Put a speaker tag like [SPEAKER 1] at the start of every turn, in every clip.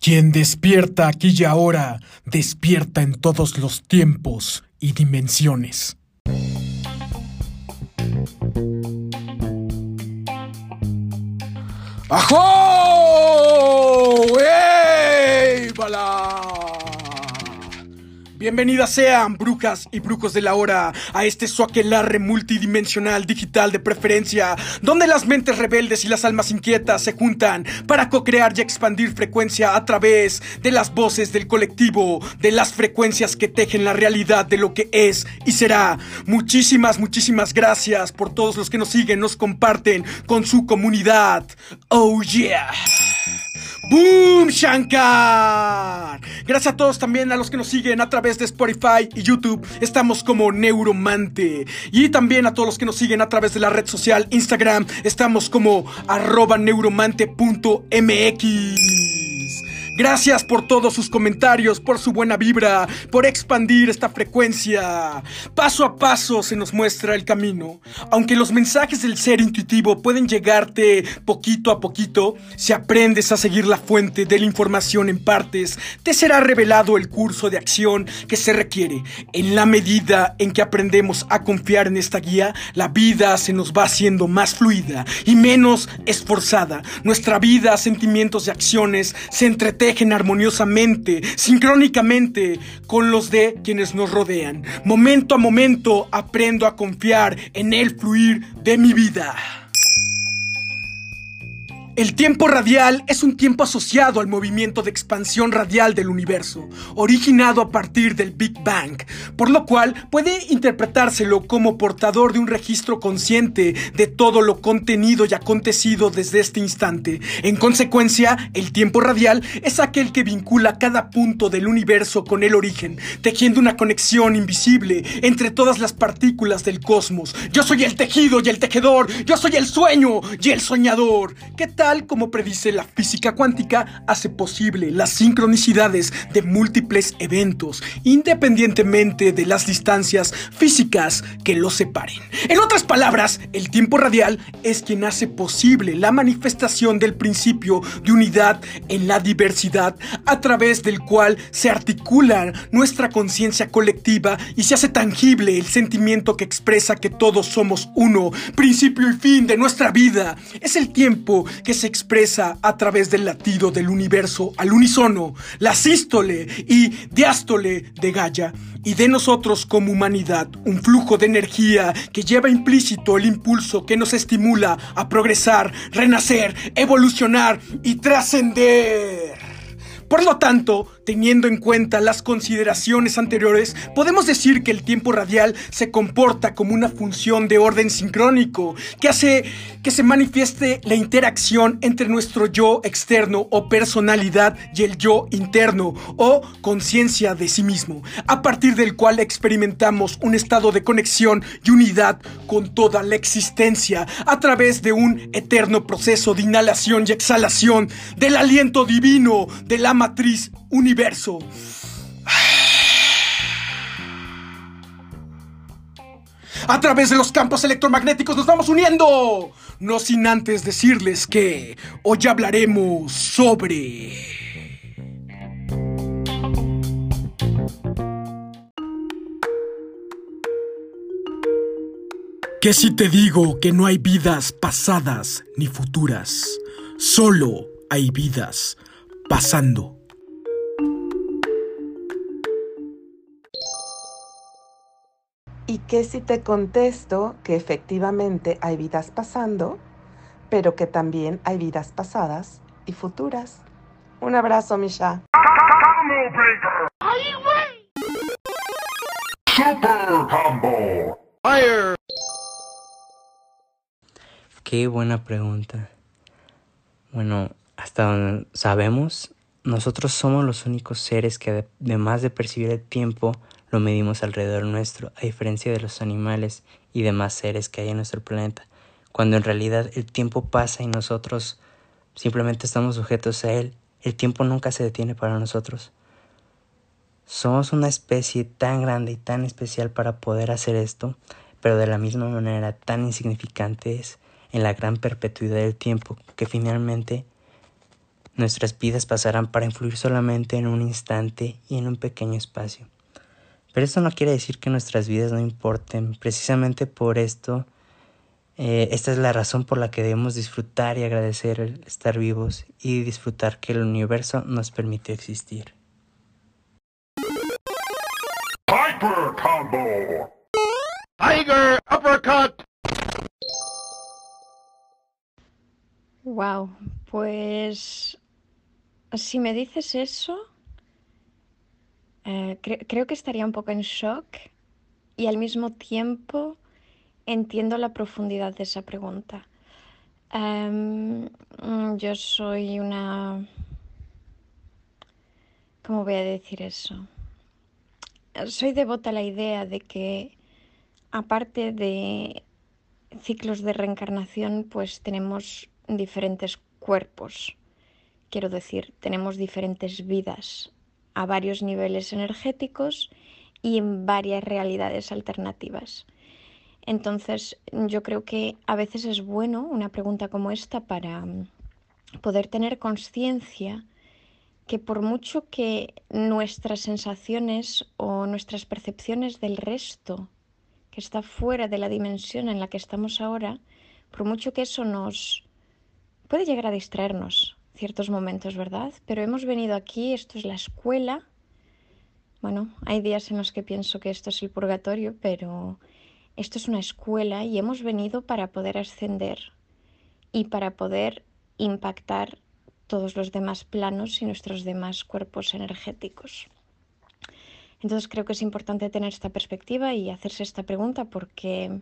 [SPEAKER 1] Quien despierta aquí y ahora, despierta en todos los tiempos y dimensiones. ¡Ajo! Bienvenidas sean, brujas y brujos de la hora, a este suaquelarre multidimensional digital de preferencia, donde las mentes rebeldes y las almas inquietas se juntan para co-crear y expandir frecuencia a través de las voces del colectivo, de las frecuencias que tejen la realidad de lo que es y será. Muchísimas, muchísimas gracias por todos los que nos siguen, nos comparten con su comunidad. Oh yeah. ¡Boom, Shankar! Gracias a todos también a los que nos siguen a través de Spotify y YouTube. Estamos como Neuromante. Y también a todos los que nos siguen a través de la red social Instagram. Estamos como arroba neuromante.mx. Gracias por todos sus comentarios, por su buena vibra, por expandir esta frecuencia. Paso a paso se nos muestra el camino. Aunque los mensajes del ser intuitivo pueden llegarte poquito a poquito, si aprendes a seguir la fuente de la información en partes, te será revelado el curso de acción que se requiere. En la medida en que aprendemos a confiar en esta guía, la vida se nos va haciendo más fluida y menos esforzada. Nuestra vida, sentimientos y acciones se entretejen armoniosamente, sincrónicamente con los de quienes nos rodean. Momento a momento aprendo a confiar en el fluir de mi vida. El tiempo radial es un tiempo asociado al movimiento de expansión radial del universo, originado a partir del Big Bang, por lo cual puede interpretárselo como portador de un registro consciente de todo lo contenido y acontecido desde este instante. En consecuencia, el tiempo radial es aquel que vincula cada punto del universo con el origen, tejiendo una conexión invisible entre todas las partículas del cosmos. Yo soy el tejido y el tejedor, yo soy el sueño y el soñador. ¿Qué tal? Como predice la física cuántica, hace posible las sincronicidades de múltiples eventos, independientemente de las distancias físicas que los separen. En otras palabras, el tiempo radial es quien hace posible la manifestación del principio de unidad en la diversidad, a través del cual se articula nuestra conciencia colectiva y se hace tangible el sentimiento que expresa que todos somos uno, principio y fin de nuestra vida. Es el tiempo que se expresa a través del latido del universo al unísono, la sístole y diástole de Gaia, y de nosotros como humanidad un flujo de energía que lleva implícito el impulso que nos estimula a progresar, renacer, evolucionar y trascender. Por lo tanto, teniendo en cuenta las consideraciones anteriores, podemos decir que el tiempo radial se comporta como una función de orden sincrónico que hace que se manifieste la interacción entre nuestro yo externo o personalidad y el yo interno o conciencia de sí mismo, a partir del cual experimentamos un estado de conexión y unidad con toda la existencia a través de un eterno proceso de inhalación y exhalación del aliento divino de la matriz universo. A través de los campos electromagnéticos nos vamos uniendo. No sin antes decirles que hoy hablaremos sobre... ¿Qué si te digo que no hay vidas pasadas ni futuras? Solo hay vidas pasando.
[SPEAKER 2] ¿Y qué si te contesto que efectivamente hay vidas pasando, pero que también hay vidas pasadas y futuras? Un abrazo, Misha.
[SPEAKER 3] Fire.
[SPEAKER 4] Qué buena pregunta. Bueno, hasta donde sabemos, nosotros somos los únicos seres que además de percibir el tiempo, lo medimos alrededor nuestro, a diferencia de los animales y demás seres que hay en nuestro planeta, cuando en realidad el tiempo pasa y nosotros simplemente estamos sujetos a él, el tiempo nunca se detiene para nosotros. Somos una especie tan grande y tan especial para poder hacer esto, pero de la misma manera tan insignificantes en la gran perpetuidad del tiempo que finalmente nuestras vidas pasarán para influir solamente en un instante y en un pequeño espacio. Pero esto no quiere decir que nuestras vidas no importen. Precisamente por esto, eh, esta es la razón por la que debemos disfrutar y agradecer el estar vivos y disfrutar que el universo nos permite existir. Hyper Combo.
[SPEAKER 5] Tiger Uppercut.
[SPEAKER 6] Wow, pues si me dices eso, eh, creo que estaría un poco en shock y al mismo tiempo entiendo la profundidad de esa pregunta. Em, mm, yo soy una... ¿Cómo voy a decir eso? Soy devota a la idea de que aparte de ciclos de reencarnación, pues tenemos diferentes cuerpos. Quiero decir, tenemos diferentes vidas a varios niveles energéticos y en varias realidades alternativas. Entonces, yo creo que a veces es bueno una pregunta como esta para mm, poder tener conciencia que por mucho que nuestras sensaciones o nuestras percepciones del resto, que está fuera de la dimensión en la que estamos ahora, por mucho que eso nos puede llegar a distraernos, ciertos momentos, ¿verdad? Pero hemos venido aquí, esto es la escuela. Bueno, hay días en los que pienso que esto es el purgatorio, pero esto es una escuela y hemos venido para poder ascender y para poder impactar todos los demás planos y nuestros demás cuerpos energéticos. Entonces creo que es importante tener esta perspectiva y hacerse esta pregunta porque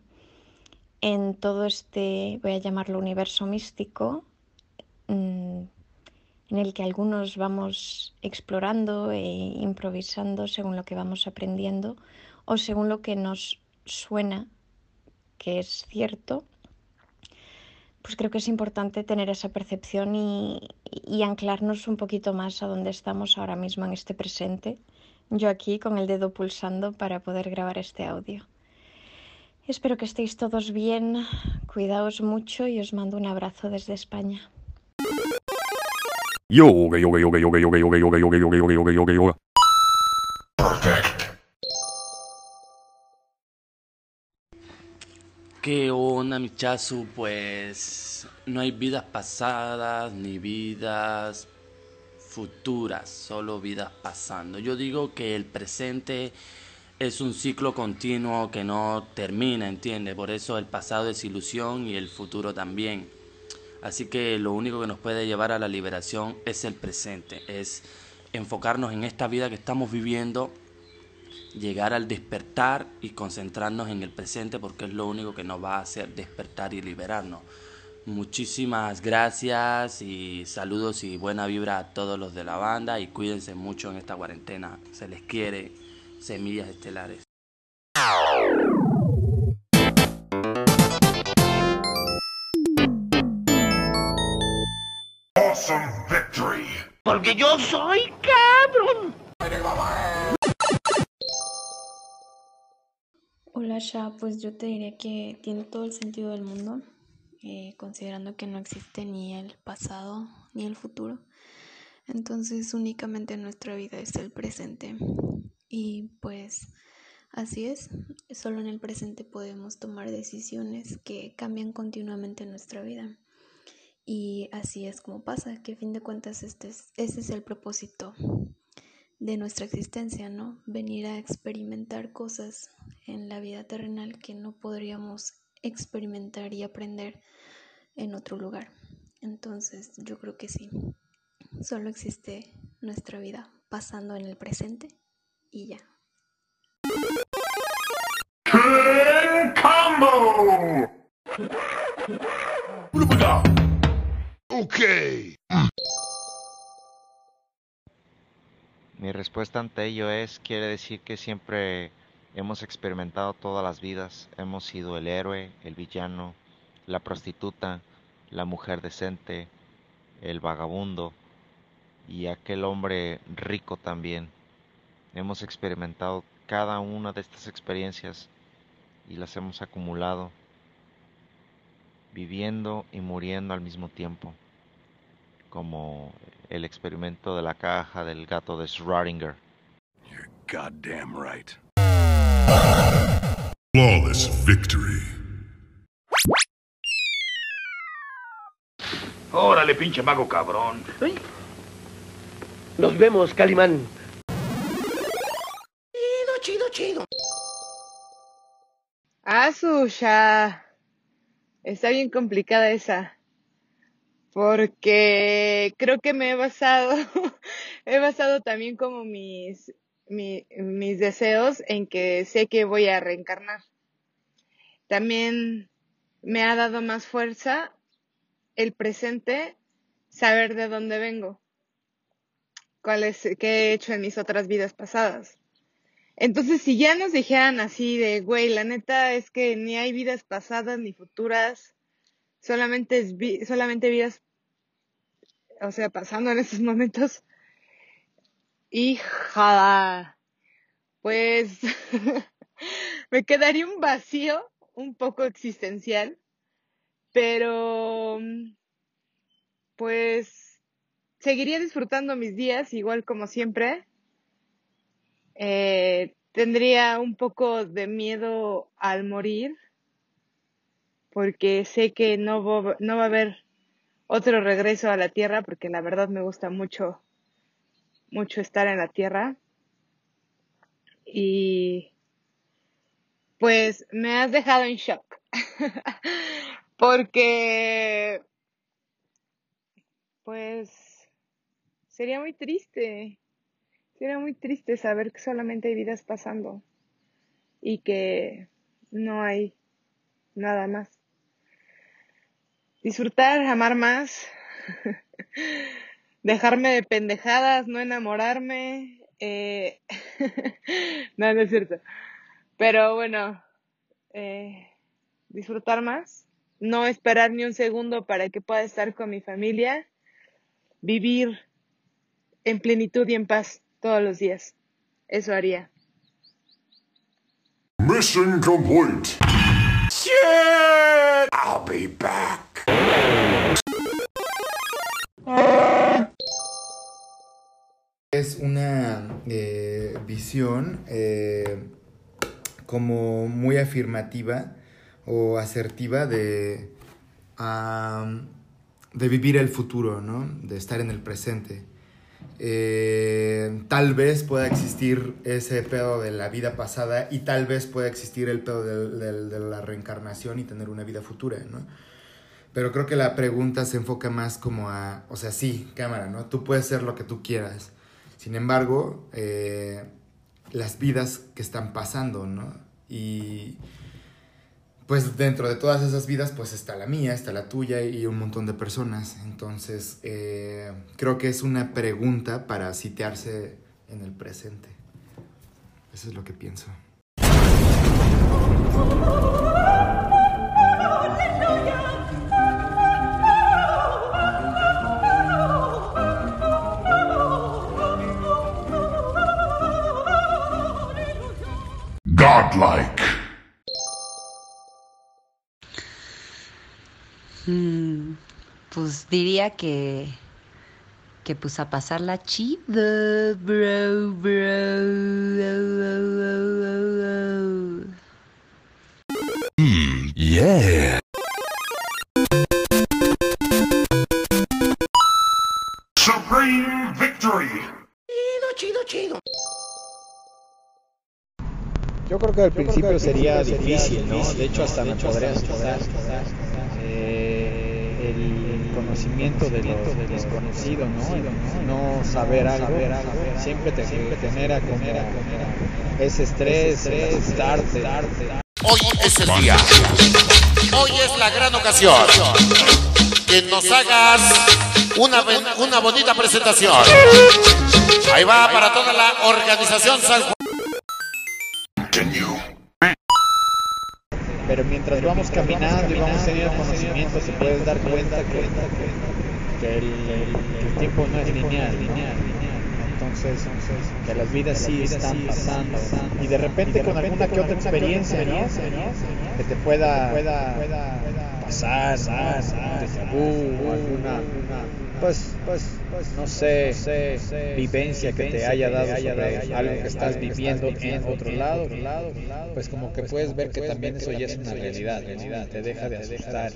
[SPEAKER 6] en todo este, voy a llamarlo universo místico, mm, en el que algunos vamos explorando e improvisando según lo que vamos aprendiendo o según lo que nos suena que es cierto, pues creo que es importante tener esa percepción y, anclarnos un poquito más a donde estamos ahora mismo en este presente. Yo aquí con el dedo pulsando para poder grabar este audio. Espero que estéis todos bien, cuidaos mucho y os mando un abrazo desde España. Yoga, yoga, yoga, yoga, yoga, yoga, yoga, yoga, yoga, yoga, yoga, yoga, yoga.
[SPEAKER 7] ¿Qué onda, Michazu? Pues no hay vidas pasadas ni vidas futuras, solo vidas pasando. Yo digo que el presente es un ciclo continuo que no termina, ¿entiendes? Por eso el pasado es ilusión y el futuro también. Así que lo único que nos puede llevar a la liberación es el presente, es enfocarnos en esta vida que estamos viviendo, llegar al despertar y concentrarnos en el presente porque es lo único que nos va a hacer despertar y liberarnos. Muchísimas gracias y saludos y buena vibra a todos los de la banda y cuídense mucho en esta cuarentena. Se les quiere, semillas estelares.
[SPEAKER 5] Porque yo soy cabrón.
[SPEAKER 8] Hola Sha, pues yo te diría que tiene todo el sentido del mundo, eh, considerando que no existe ni el pasado ni el futuro. Entonces únicamente nuestra vida es el presente. Y pues así es, solo en el presente podemos tomar decisiones que cambian continuamente nuestra vida. Y así es como pasa, que a fin de cuentas este es, ese es el propósito de nuestra existencia, ¿no? Venir a experimentar cosas en la vida terrenal que no podríamos experimentar y aprender en otro lugar. Entonces yo creo que sí, solo existe nuestra vida pasando en el presente y ya.
[SPEAKER 5] Mm.
[SPEAKER 9] Mi respuesta ante ello es, quiere decir que siempre hemos experimentado todas las vidas, hemos sido el héroe, el villano, la prostituta, la mujer decente, el vagabundo y aquel hombre rico también. Hemos experimentado cada una de estas experiencias y las hemos acumulado, viviendo y muriendo al mismo tiempo como el experimento de la caja del gato de Schrödinger.
[SPEAKER 10] You're goddamn right.
[SPEAKER 11] Flawless victory.
[SPEAKER 5] Órale, pinche mago cabrón.
[SPEAKER 12] Nos vemos, Calimán.
[SPEAKER 13] Chido, chido, chido.
[SPEAKER 14] Asusha. Está bien complicada esa. Porque creo que me he basado, he basado también como mis, mi- mis deseos en que sé que voy a reencarnar. También me ha dado más fuerza el presente, saber de dónde vengo, cuál es, qué he hecho en mis otras vidas pasadas. Entonces, si ya nos dijeran así de, güey, la neta es que ni hay vidas pasadas ni futuras, solamente solamente vidas, o sea, pasando en estos momentos, hija, pues me quedaría un vacío un poco existencial, pero pues seguiría disfrutando mis días igual como siempre. Eh, tendría un poco de miedo al morir porque sé que no, vo- no va a haber otro regreso a la tierra porque la verdad me gusta mucho mucho estar en la tierra. Y pues me has dejado en shock porque pues sería muy triste sería muy triste saber que solamente hay vidas pasando y que no hay nada más disfrutar amar más dejarme de pendejadas no enamorarme eh, no no es cierto pero bueno eh, disfrutar más no esperar ni un segundo para que pueda estar con mi familia vivir en plenitud y en paz todos los días eso haría
[SPEAKER 11] Mission complete.
[SPEAKER 10] Shit! I'll be back.
[SPEAKER 15] Eh, como muy afirmativa o asertiva de, de vivir el futuro, ¿no? De estar en el presente. Eh, tal vez pueda existir ese pedo de la vida pasada y tal vez pueda existir el pedo de la reencarnación y tener una vida futura, ¿no? Pero creo que la pregunta se enfoca más como a, o sea, sí, cámara, ¿no? Tú puedes ser lo que tú quieras. Sin embargo, eh, las vidas que están pasando, ¿no? Y pues dentro de todas esas vidas, pues está la mía, está la tuya y un montón de personas. Entonces, eh, creo que es una pregunta para sitiarse en el presente. Eso es lo que pienso.
[SPEAKER 11] Godlike.
[SPEAKER 16] Mm, pues diría que. Que pues a pasarla chido, bro, bro.
[SPEAKER 10] Hmm, yeah.
[SPEAKER 11] Supreme victory.
[SPEAKER 13] Chido, chido, chido.
[SPEAKER 17] Yo creo que al principio sería difícil, ¿no? De hecho, hasta me podría asustar eh, el conocimiento de lo desconocido, ¿no? No saber algo, siempre te genera como ese estrés, el asustarte.
[SPEAKER 18] Hoy es el día. Hoy es la gran ocasión. Que nos hagas una, una bonita presentación. Ahí va para toda la organización San Juan.
[SPEAKER 17] Pero mientras vamos caminando y vamos teniendo conocimiento, te puedes dar cuenta que, que el, el- el tiempo no es lineal. Entonces, que las vidas sí están pasando. Y de repente con alguna que otra experiencia, ¿no? Que te pueda, pasar, o alguna, pues, pues, no sé, vivencia que te haya dado sobre algo que estás viviendo en otro lado, pues como que puedes ver que también eso ya es una realidad. Te deja de asustar.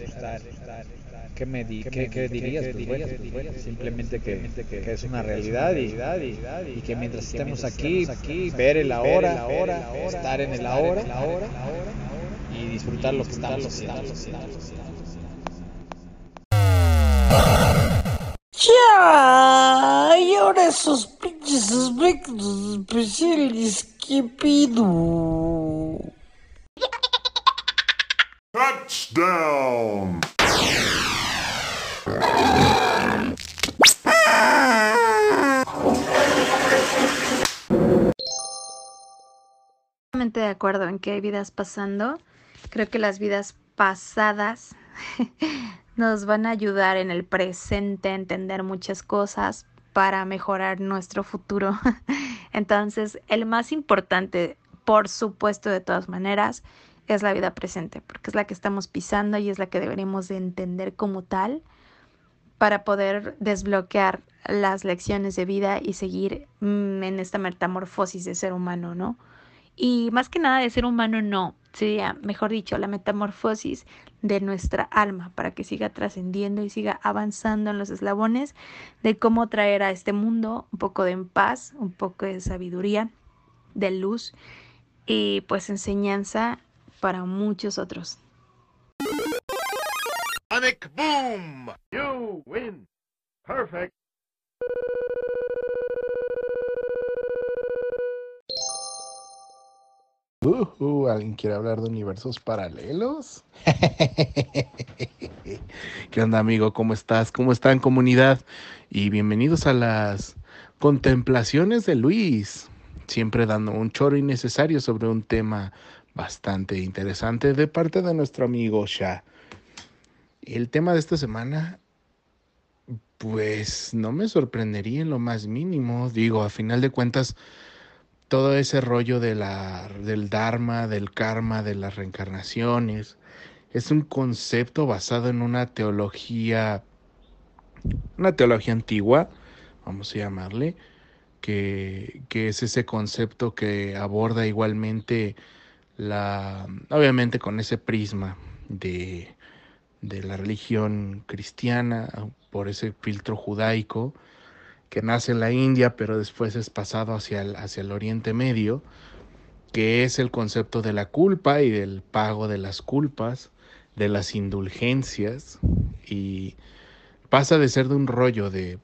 [SPEAKER 17] ¿Qué, me di- qué, qué dirías? Pues bueno, simplemente que, que es una realidad y, y que mientras estemos aquí, ver el ahora, estar en el ahora y disfrutar lo que estamos haciendo.
[SPEAKER 13] Ya, y ahora esos pinches aspectos especiales, ¿qué pido?
[SPEAKER 11] Touchdown!
[SPEAKER 12] Totalmente de acuerdo en que hay vidas pasando. Creo que las vidas pasadas nos van a ayudar en el presente a entender muchas cosas para mejorar nuestro futuro. Entonces, el más importante, por supuesto, de todas maneras, es la vida presente, porque es la que estamos pisando y es la que deberíamos de entender como tal para poder desbloquear las lecciones de vida y seguir mm, en esta metamorfosis de ser humano, ¿no? Y más que nada de ser humano, no, sería, mejor dicho, la metamorfosis de nuestra alma para que siga trascendiendo y siga avanzando en los eslabones de cómo traer a este mundo un poco de paz, un poco de sabiduría, de luz y pues enseñanza para muchos otros.
[SPEAKER 3] Boom! Win!
[SPEAKER 19] Ujú, ¿Alguien quiere hablar de universos paralelos? ¿Qué onda, amigo? ¿Cómo estás? ¿Cómo están, comunidad? Y bienvenidos a las contemplaciones de Luis. Siempre dando un choro innecesario sobre un tema bastante interesante de parte de nuestro amigo Sha. El tema de esta semana, pues no me sorprendería en lo más mínimo. Digo, a final de cuentas, todo ese rollo de la, del Dharma, del karma, de las reencarnaciones, es un concepto basado en una teología, una teología antigua, vamos a llamarle, que, que es ese concepto que aborda igualmente la, obviamente con ese prisma de, de la religión cristiana, por ese filtro judaico, que nace en la India, pero después es pasado hacia el, hacia el Oriente Medio, que es el concepto de la culpa y del pago de las culpas, de las indulgencias, y pasa de ser de un rollo de,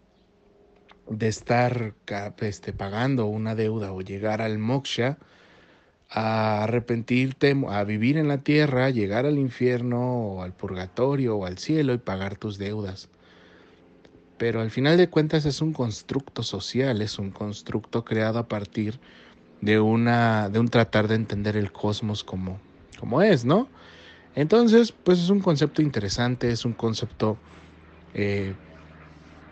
[SPEAKER 19] de estar este, pagando una deuda o llegar al moksha, a arrepentirte, a vivir en la tierra, llegar al infierno o al purgatorio o al cielo y pagar tus deudas pero al final de cuentas es un constructo social, es un constructo creado a partir de una de un tratar de entender el cosmos como como es, ¿no? Entonces, pues es un concepto interesante, es un concepto eh,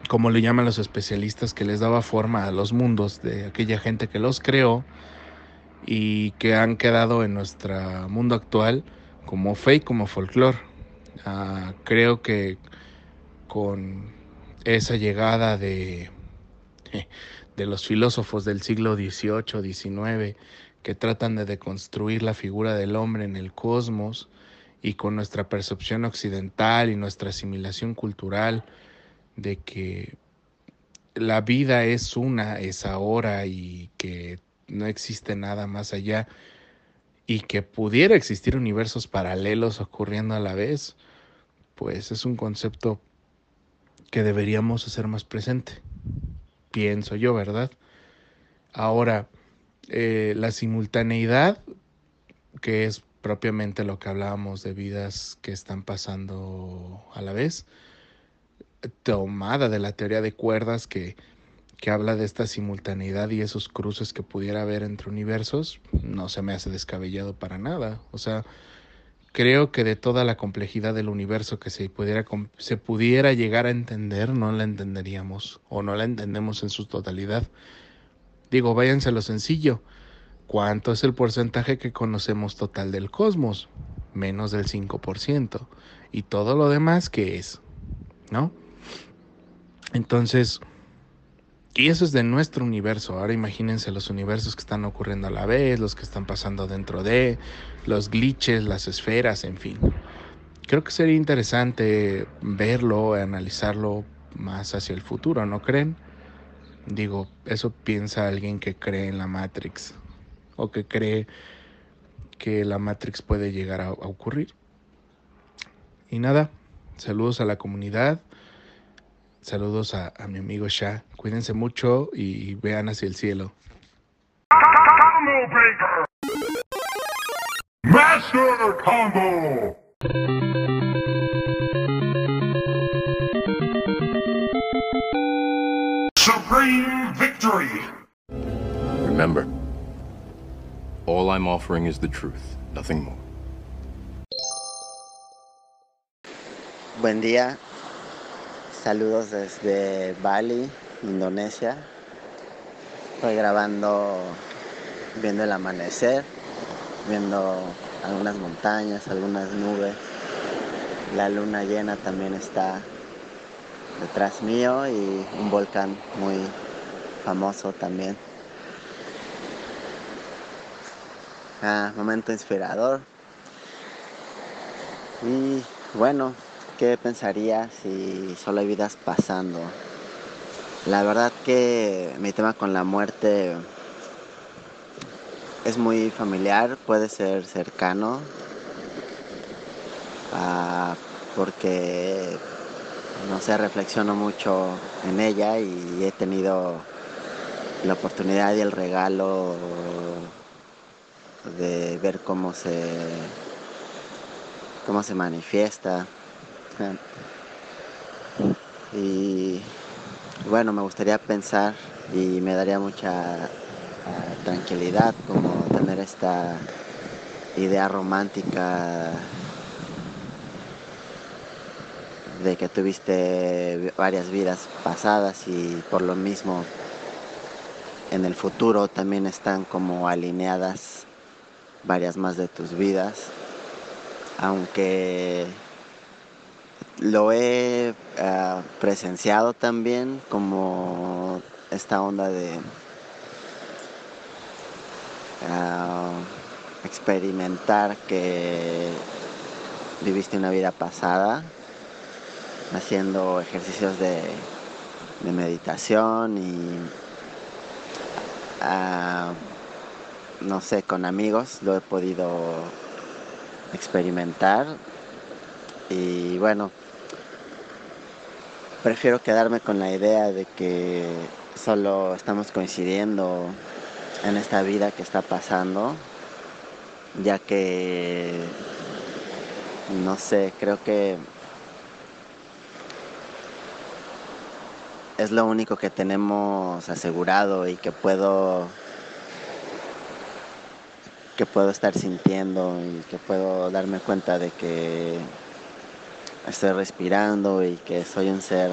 [SPEAKER 19] como le llaman los especialistas que les daba forma a los mundos de aquella gente que los creó y que han quedado en nuestro mundo actual como fe y como folclore. Ah, creo que con esa llegada de, de los filósofos del siglo XVIII, XIX, que tratan de deconstruir la figura del hombre en el cosmos y con nuestra percepción occidental y nuestra asimilación cultural de que la vida es una, es ahora y que no existe nada más allá y que pudiera existir universos paralelos ocurriendo a la vez, pues es un concepto que deberíamos hacer más presente, pienso yo, ¿verdad? Ahora, eh, la simultaneidad, que es propiamente lo que hablábamos de vidas que están pasando a la vez, tomada de la teoría de cuerdas que, que habla de esta simultaneidad y esos cruces que pudiera haber entre universos, no se me hace descabellado para nada. O sea, creo que de toda la complejidad del universo que se pudiera, se pudiera llegar a entender, no la entenderíamos o no la entendemos en su totalidad. Digo, váyanse a lo sencillo. ¿Cuánto es el porcentaje que conocemos total del cosmos? Menos del 5%. ¿Y todo lo demás qué es? ¿No? Entonces, y eso es de nuestro universo. Ahora imagínense los universos que están ocurriendo a la vez, los que están pasando dentro de, los glitches, las esferas, en fin. Creo que sería interesante verlo, analizarlo más hacia el futuro, ¿no creen? Digo, eso piensa alguien que cree en la Matrix o que cree que la Matrix puede llegar a, ocurrir. Y nada, saludos a la comunidad. Saludos a, a mi amigo Shah. Cuídense mucho y vean hacia el cielo.
[SPEAKER 11] Master Combo! Supreme Victory!
[SPEAKER 10] Remember, all I'm offering is the truth, nothing more.
[SPEAKER 20] Buen día, Saludos desde Bali, Indonesia. Estoy grabando viendo el amanecer, viendo algunas montañas, algunas nubes. La luna llena también está detrás mío y un volcán muy famoso también. Ah, momento inspirador. Y bueno, ¿Qué pensaría si solo hay vidas pasando? La verdad que mi tema con la muerte es muy familiar, puede ser cercano, ah, porque no sé, reflexiono mucho en ella y he tenido la oportunidad y el regalo de ver cómo se cómo se manifiesta. Y bueno, me gustaría pensar y me daría mucha ah, tranquilidad como tener esta idea romántica de que tuviste varias vidas pasadas y por lo mismo en el futuro también están como alineadas varias más de tus vidas, aunque lo he ah, presenciado también como esta onda de ah, experimentar que viviste una vida pasada haciendo ejercicios de, meditación y ah, no sé, con amigos lo he podido experimentar. Y bueno, prefiero quedarme con la idea de que solo estamos coincidiendo en esta vida que está pasando, ya que, no sé, creo que es lo único que tenemos asegurado y que puedo que puedo estar sintiendo y que puedo darme cuenta de que estoy respirando y que soy un ser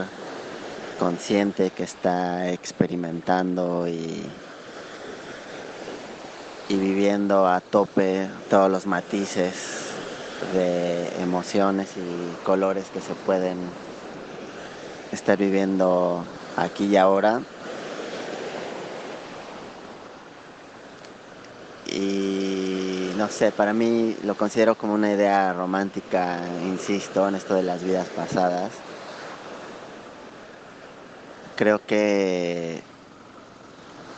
[SPEAKER 20] consciente que está experimentando y, y viviendo a tope todos los matices de emociones y colores que se pueden estar viviendo aquí y ahora. y no sé, para mí lo considero como una idea romántica, insisto, en esto de las vidas pasadas. Creo que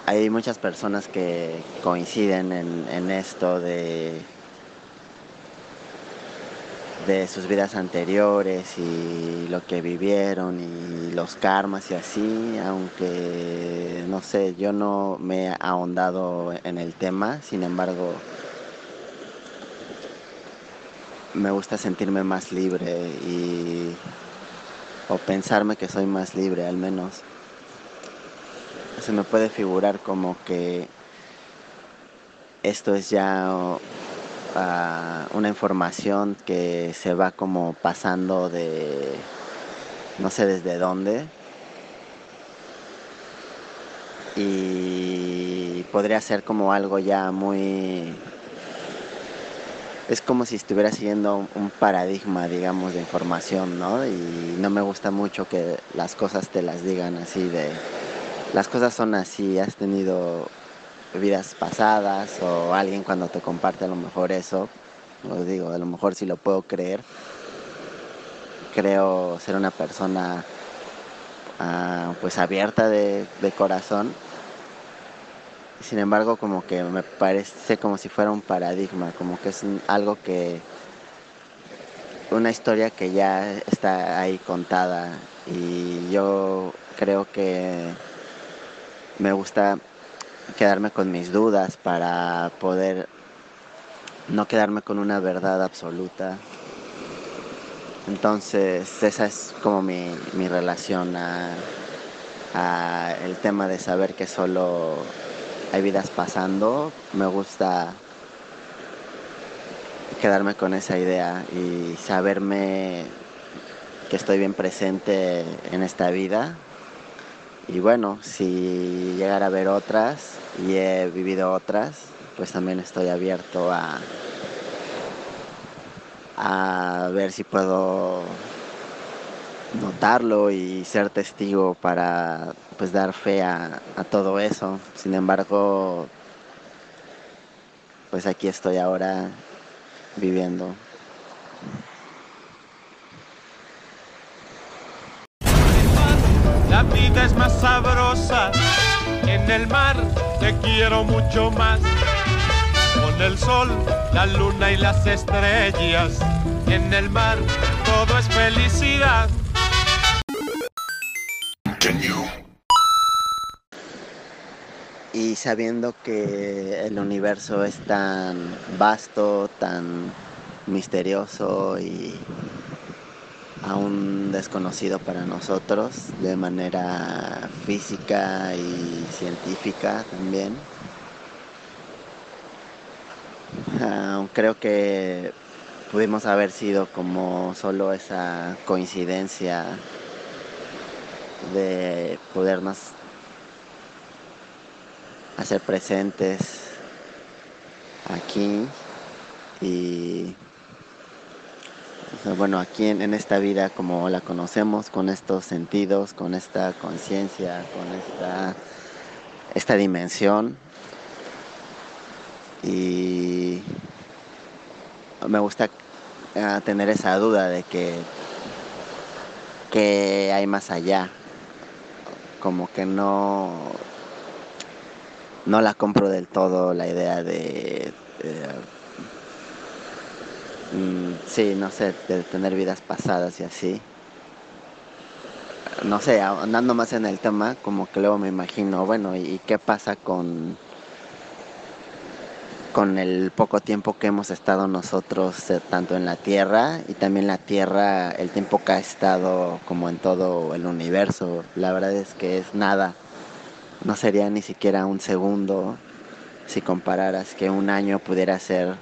[SPEAKER 20] hay muchas personas que coinciden en, en esto de de sus vidas anteriores y lo que vivieron y los karmas y así, aunque no sé, yo no me he ahondado en el tema, sin embargo, me gusta sentirme más libre y o pensarme que soy más libre al menos. Se me puede figurar como que esto es ya ah, una información que se va como pasando de no sé desde dónde y podría ser como algo ya muy es como si estuviera siguiendo un paradigma, digamos, de información, ¿no? Y no me gusta mucho que las cosas te las digan así de, las cosas son así, has tenido vidas pasadas o alguien cuando te comparte a lo mejor eso, lo digo, a lo mejor sí lo puedo creer. Creo ser una persona ah, pues abierta de corazón sin embargo como que me parece como si fuera un paradigma, como que es algo que, una historia que ya está ahí contada y yo creo que me gusta quedarme con mis dudas para poder no quedarme con una verdad absoluta. Entonces esa es como mi, mi relación a, a el tema de saber que solo hay vidas pasando, me gusta quedarme con esa idea y saberme que estoy bien presente en esta vida. Y bueno, si llegara a ver otras y he vivido otras, pues también estoy abierto a, a ver si puedo notarlo y ser testigo para pues dar fe a, a todo eso. Sin embargo, pues aquí estoy ahora viviendo.
[SPEAKER 21] La vida es más sabrosa en el mar, te quiero mucho más. Con el sol, la luna y las estrellas, en el mar todo es felicidad.
[SPEAKER 20] Sabiendo que el universo es tan vasto, tan misterioso y aún desconocido para nosotros de manera física y científica también. Ah, creo que pudimos haber sido como solo esa coincidencia de podernos hacer presentes aquí y bueno, aquí en, esta vida como la conocemos, con estos sentidos, con esta conciencia, con esta, esta dimensión. Y me gusta uh, tener esa duda de que, que hay más allá. Como que no, no la compro del todo la idea de, de Mm, sí, no sé, de tener vidas pasadas y así. No sé, andando más en el tema, como que luego me imagino, bueno, ¿y qué pasa con con el poco tiempo que hemos estado nosotros eh, tanto en la Tierra y también la Tierra, el tiempo que ha estado como en todo el universo. La verdad es que es nada. No sería ni siquiera un segundo si compararas que un año pudiera ser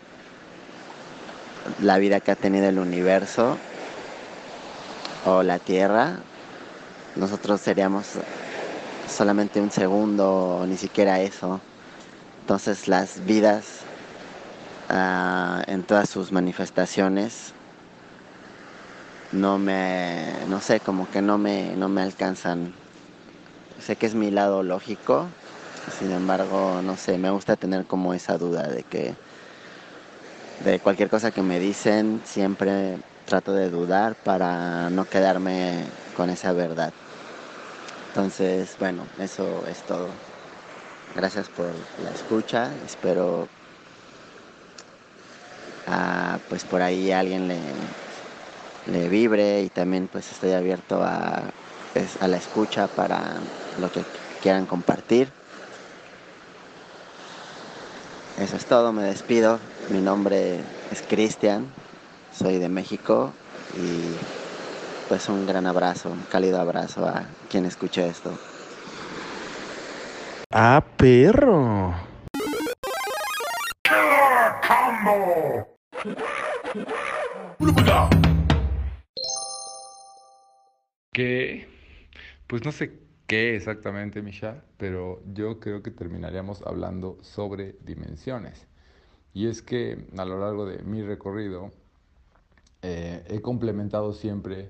[SPEAKER 20] la vida que ha tenido el universo o la Tierra, nosotros seríamos solamente un segundo ni siquiera eso. Entonces las vidas uh, en todas sus manifestaciones no me, no sé, como que no me, no me alcanzan. Sé que es mi lado lógico, sin embargo, no sé, me gusta tener como esa duda de que de cualquier cosa que me dicen, siempre trato de dudar para no quedarme con esa verdad. Entonces, bueno, eso es todo. Gracias por la escucha. Espero ah, pues por ahí alguien le, le vibre y también pues estoy abierto a, a la escucha para lo que quieran compartir. Eso es todo, me despido. Mi nombre es Cristian, soy de México y pues un gran abrazo, un cálido abrazo a quien escuche esto.
[SPEAKER 19] Ah, perro.
[SPEAKER 11] Combo!
[SPEAKER 22] ¿Qué? Pues no sé qué exactamente, Misha, pero yo creo que terminaríamos hablando sobre dimensiones. Y es que a lo largo de mi recorrido eh, he complementado siempre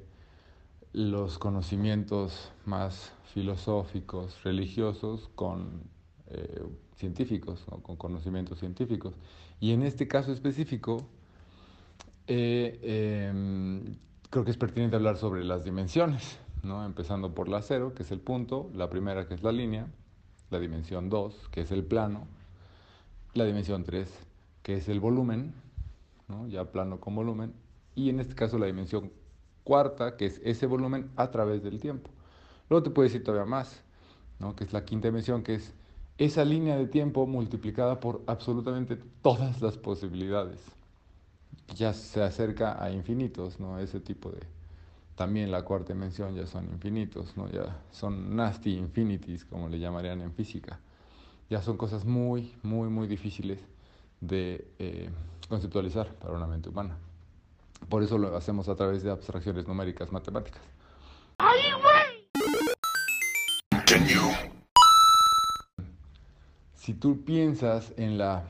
[SPEAKER 22] los conocimientos más filosóficos, religiosos, con eh, científicos, ¿no? con conocimientos científicos. Y en este caso específico, eh, em, creo que es pertinente hablar sobre las dimensiones, ¿no? empezando por la cero, que es el punto, la primera que es la línea, la dimensión 2, que es el plano, la dimensión 3, que es el volumen, ya plano con volumen, y en este caso la dimensión cuarta, que es ese volumen a través del tiempo. Luego te puedo decir todavía más, ¿no? que es la quinta dimensión, que es esa línea de tiempo multiplicada por absolutamente todas las posibilidades. Ya se acerca a infinitos, ¿no? Ese tipo de... También la cuarta dimensión ya son infinitos, ¿no? Ya son nasty infinities, como le llamarían en física. Ya son cosas muy, muy, muy difíciles de eh, conceptualizar para una mente humana. Por eso lo hacemos a través de abstracciones numéricas matemáticas. Si tú piensas en la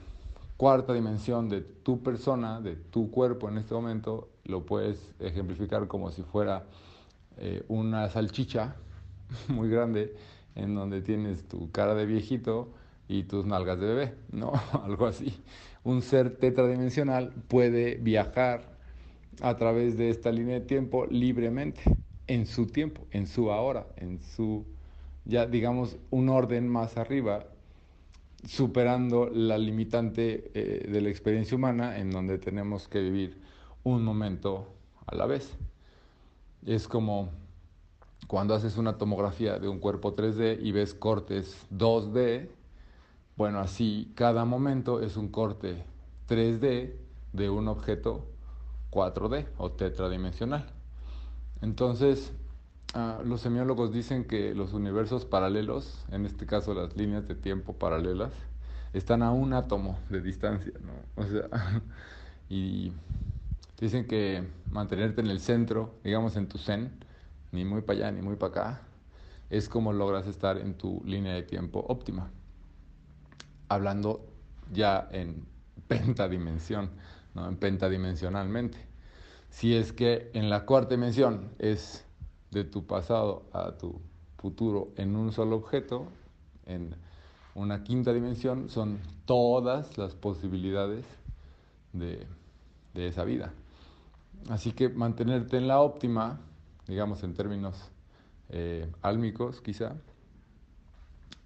[SPEAKER 22] cuarta dimensión de tu persona, de tu cuerpo en este momento, lo puedes ejemplificar como si fuera eh, una salchicha muy grande en donde tienes tu cara de viejito y tus nalgas de bebé, ¿no? Algo así. Un ser tetradimensional puede viajar a través de esta línea de tiempo libremente, en su tiempo, en su ahora, en su, ya digamos, un orden más arriba, superando la limitante eh, de la experiencia humana en donde tenemos que vivir un momento a la vez. Es como cuando haces una tomografía de un cuerpo 3D y ves cortes 2D, bueno, así cada momento es un corte 3D de un objeto 4D o tetradimensional. Entonces, ah, los semiólogos dicen que los universos paralelos, en este caso las líneas de tiempo paralelas, están a un átomo de distancia, ¿no? O sea, y dicen que mantenerte en el centro, digamos en tu zen, ni muy para allá ni muy para acá, es como logras estar en tu línea de tiempo óptima. Hablando ya en pentadimensión, ¿no? en pentadimensionalmente. Si es que en la cuarta dimensión es de tu pasado a tu futuro en un solo objeto, en una quinta dimensión son todas las posibilidades de, de esa vida. Así que mantenerte en la óptima, digamos en términos eh, álmicos quizá,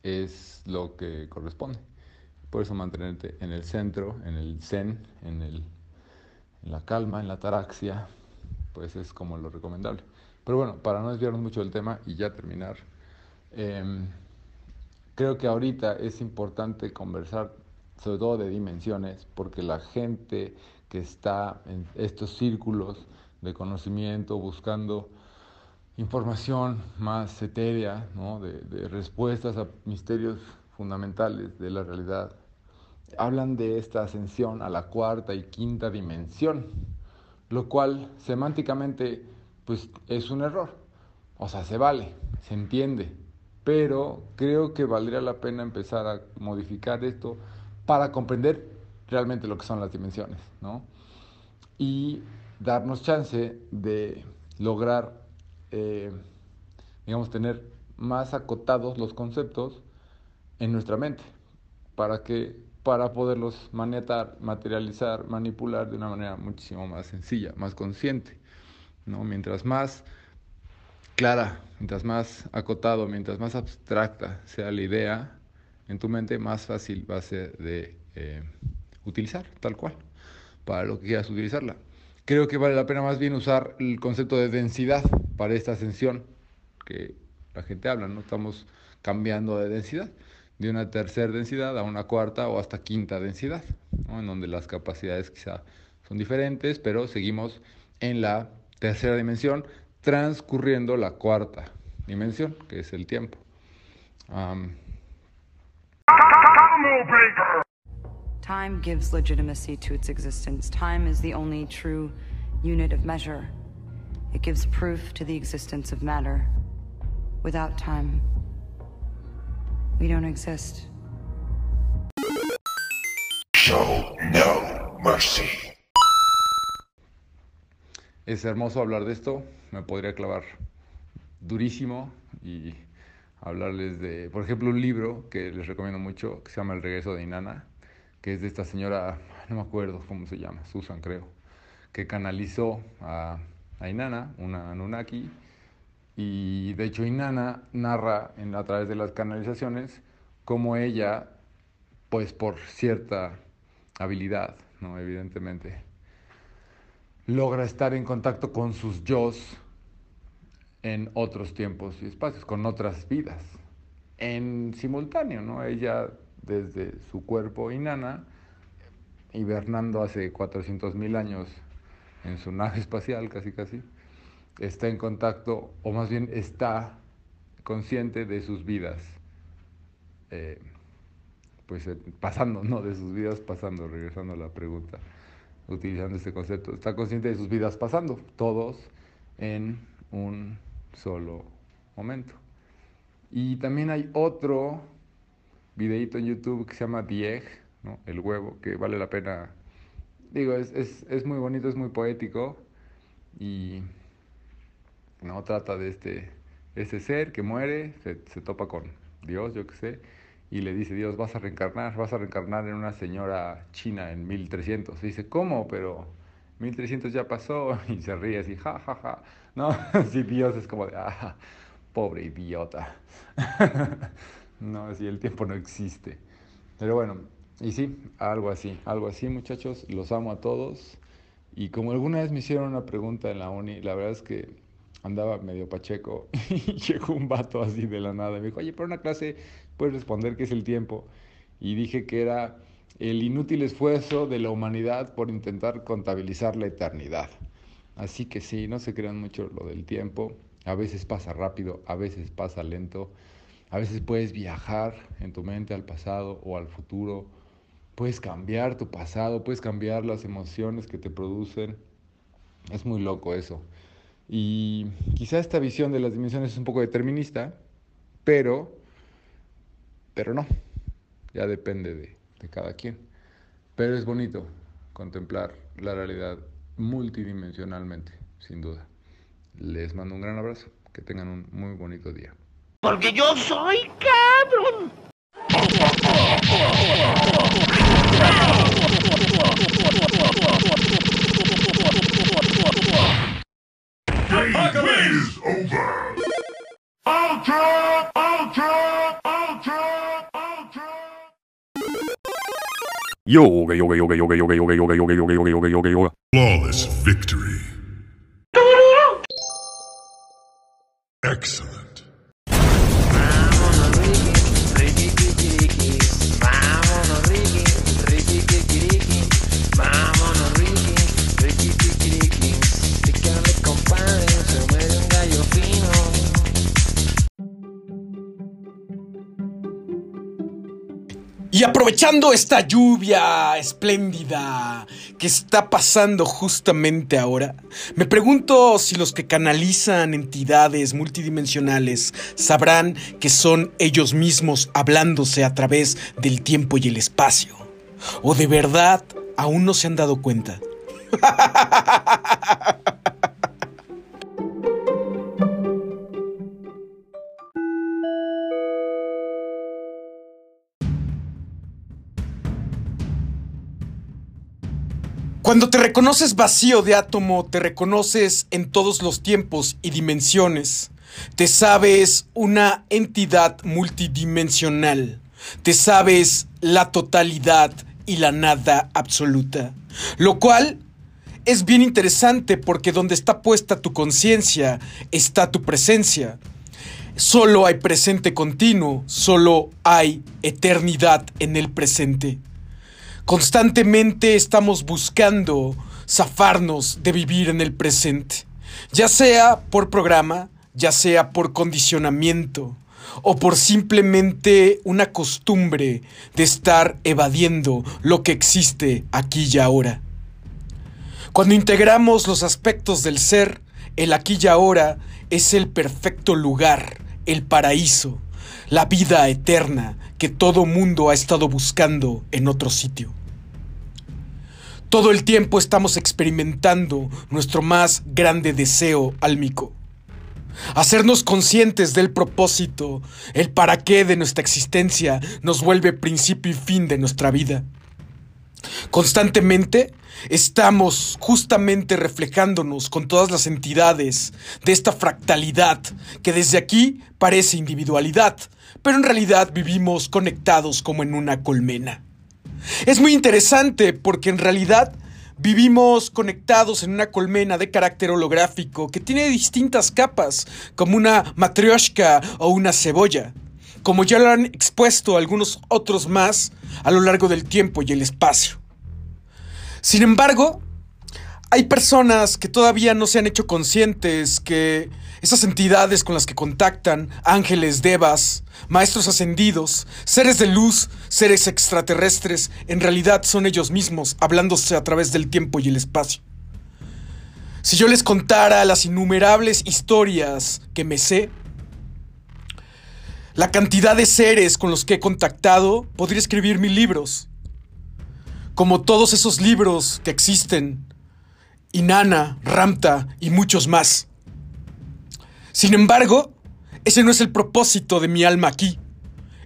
[SPEAKER 22] es lo que corresponde. Por eso mantenerte en el centro, en el zen, en el en la calma, en la taraxia, pues es como lo recomendable. Pero bueno, para no desviarnos mucho del tema y ya terminar, em, creo que ahorita es importante conversar sobre todo de dimensiones, porque la gente que está en estos círculos de conocimiento buscando información más etérea, ¿no? de, de respuestas a misterios fundamentales de la realidad, hablan de esta ascensión a la cuarta y quinta dimensión, lo cual semánticamente pues es un error. O sea, se vale, se entiende, pero creo que valdría la pena empezar a modificar esto para comprender realmente lo que son las dimensiones, ¿no? Y darnos chance de lograr, eh, digamos, tener más acotados los conceptos en nuestra mente, para que para poderlos manetar, materializar, manipular de una manera muchísimo más sencilla, más consciente. ¿No? Mientras más clara, mientras más acotado, mientras más abstracta sea la idea en tu mente, más fácil va a ser de eh, utilizar, tal cual, para lo que quieras utilizarla. Creo que vale la pena más bien usar el concepto de densidad para esta ascensión que la gente habla, ¿no? Estamos cambiando de densidad de una tercera densidad a una cuarta o hasta quinta densidad, en donde las capacidades quizá son diferentes, pero seguimos en la tercera dimensión transcurriendo la cuarta dimensión, que es el tiempo. Um,
[SPEAKER 23] Time gives legitimacy to its existence. Time is the only true unit of measure. It gives proof to the existence of matter. Without time, we don't exist.
[SPEAKER 11] Show no mercy.
[SPEAKER 22] Es hermoso hablar de esto, me podría clavar durísimo y hablarles de, por ejemplo, un libro que les recomiendo mucho, que se llama El regreso de Inanna, que es de esta señora, no me acuerdo cómo se llama, Susan creo, que canalizó a, a Inanna, una Anunnaki, y de hecho Inanna narra en, a través de las canalizaciones cómo ella, pues por cierta habilidad, ¿no? evidentemente, logra estar en contacto con sus yo en otros tiempos y espacios, con otras vidas, en simultáneo, ¿no? Ella desde su cuerpo inana, hibernando hace 400 mil años en su nave espacial, casi casi, está en contacto, o más bien está consciente de sus vidas, eh, pues eh, pasando, no, de sus vidas pasando, regresando a la pregunta, utilizando este concepto, está consciente de sus vidas pasando, todos en un solo momento. Y también hay otro videito en YouTube que se llama Egg, ¿no? el huevo, que vale la pena. Digo, es, es, es, muy bonito, es muy poético y no trata de este, este ser que muere, se, se topa con Dios, yo qué sé, y le dice, Dios, vas a reencarnar, vas a reencarnar en una señora china en 1300. Y dice, ¿cómo? Pero 1300 ya pasó y se ríe así, ja, ja, ja. No, si Dios es como de, ah, pobre idiota. no, si el tiempo no existe. Pero bueno, y sí, algo así, algo así muchachos, los amo a todos. Y como alguna vez me hicieron una pregunta en la uni, la verdad es que andaba medio pacheco y llegó un vato así de la nada y me dijo, oye, para una clase puedes responder qué es el tiempo. Y dije que era el inútil esfuerzo de la humanidad por intentar contabilizar la eternidad. Así que sí, no se crean mucho lo del tiempo. A veces pasa rápido, a veces pasa lento. A veces puedes viajar en tu mente al pasado o al futuro. Puedes cambiar tu pasado, puedes cambiar las emociones que te producen. Es muy loco eso. Y quizá esta visión de las dimensiones es un poco determinista, pero, pero no. Ya depende de, de cada quien. Pero es bonito contemplar la realidad multidimensionalmente, sin duda. Les mando un gran abrazo, que tengan un muy bonito día.
[SPEAKER 13] Porque yo soy cabrón.
[SPEAKER 11] is over. Ultra, ultra,
[SPEAKER 10] Yoga, yoga, yoga, yoga, yoga, yoga, yoga, yoga, yoga, yoga, yoga, yoga, yoga.
[SPEAKER 11] Flawless victory. Excellent.
[SPEAKER 1] Y aprovechando esta lluvia espléndida que está pasando justamente ahora, me pregunto si los que canalizan entidades multidimensionales sabrán que son ellos mismos hablándose a través del tiempo y el espacio. ¿O de verdad aún no se han dado cuenta? Cuando te reconoces vacío de átomo, te reconoces en todos los tiempos y dimensiones. Te sabes una entidad multidimensional. Te sabes la totalidad y la nada absoluta. Lo cual es bien interesante porque donde está puesta tu conciencia está tu presencia. Solo hay presente continuo, solo hay eternidad en el presente. Constantemente estamos buscando zafarnos de vivir en el presente. ya sea por programa, ya sea por condicionamiento o por simplemente una costumbre de estar evadiendo lo que existe aquí y ahora. Cuando integramos los aspectos del ser, el aquí y ahora es el perfecto lugar, el paraíso, la vida eterna que todo mundo ha estado buscando en otro sitio. Todo el tiempo estamos experimentando nuestro más grande deseo álmico. Hacernos conscientes del propósito, el para qué de nuestra existencia nos vuelve principio y fin de nuestra vida. Constantemente estamos justamente reflejándonos con todas las entidades de esta fractalidad que desde aquí parece individualidad, pero en realidad vivimos conectados como en una colmena. Es muy interesante porque en realidad vivimos conectados en una colmena de carácter holográfico que tiene distintas capas, como una matrioshka o una cebolla, como ya lo han expuesto algunos otros más a lo largo del tiempo y el espacio. Sin embargo, hay personas que todavía no se han hecho conscientes que esas entidades con las que contactan, ángeles, devas, maestros ascendidos, seres de luz, seres extraterrestres, en realidad son ellos mismos, hablándose a través del tiempo y el espacio. Si yo les contara las innumerables historias que me sé, la cantidad de seres con los que he contactado, podría escribir mil libros. Como todos esos libros que existen, Inanna, Ramta y muchos más. Sin embargo, ese no es el propósito de mi alma aquí.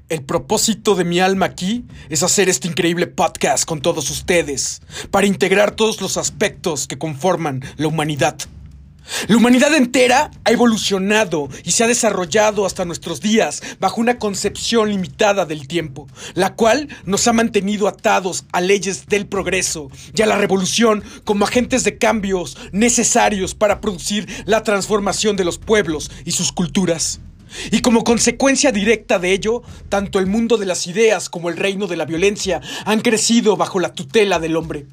[SPEAKER 1] El propósito de mi alma aquí es hacer este increíble podcast con todos ustedes, para integrar todos los aspectos que conforman la humanidad. La humanidad entera ha evolucionado y se ha desarrollado hasta nuestros días bajo una concepción limitada del tiempo, la cual nos ha mantenido atados a leyes del progreso y a la revolución como agentes de cambios necesarios para producir la transformación de los pueblos y sus culturas. Y como consecuencia directa de ello, tanto el mundo de las ideas como el reino de la violencia han crecido bajo la tutela del hombre.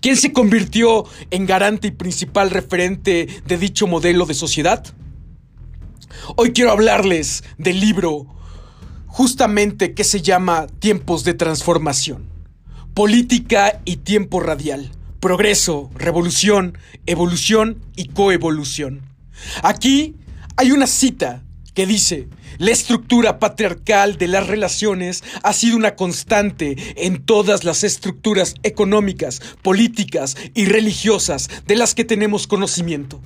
[SPEAKER 1] ¿Quién se convirtió en garante y principal referente de dicho modelo de sociedad? Hoy quiero hablarles del libro justamente que se llama Tiempos de Transformación. Política y tiempo radial. Progreso, revolución, evolución y coevolución. Aquí hay una cita que dice, la estructura patriarcal de las relaciones ha sido una constante en todas las estructuras económicas, políticas y religiosas de las que tenemos conocimiento.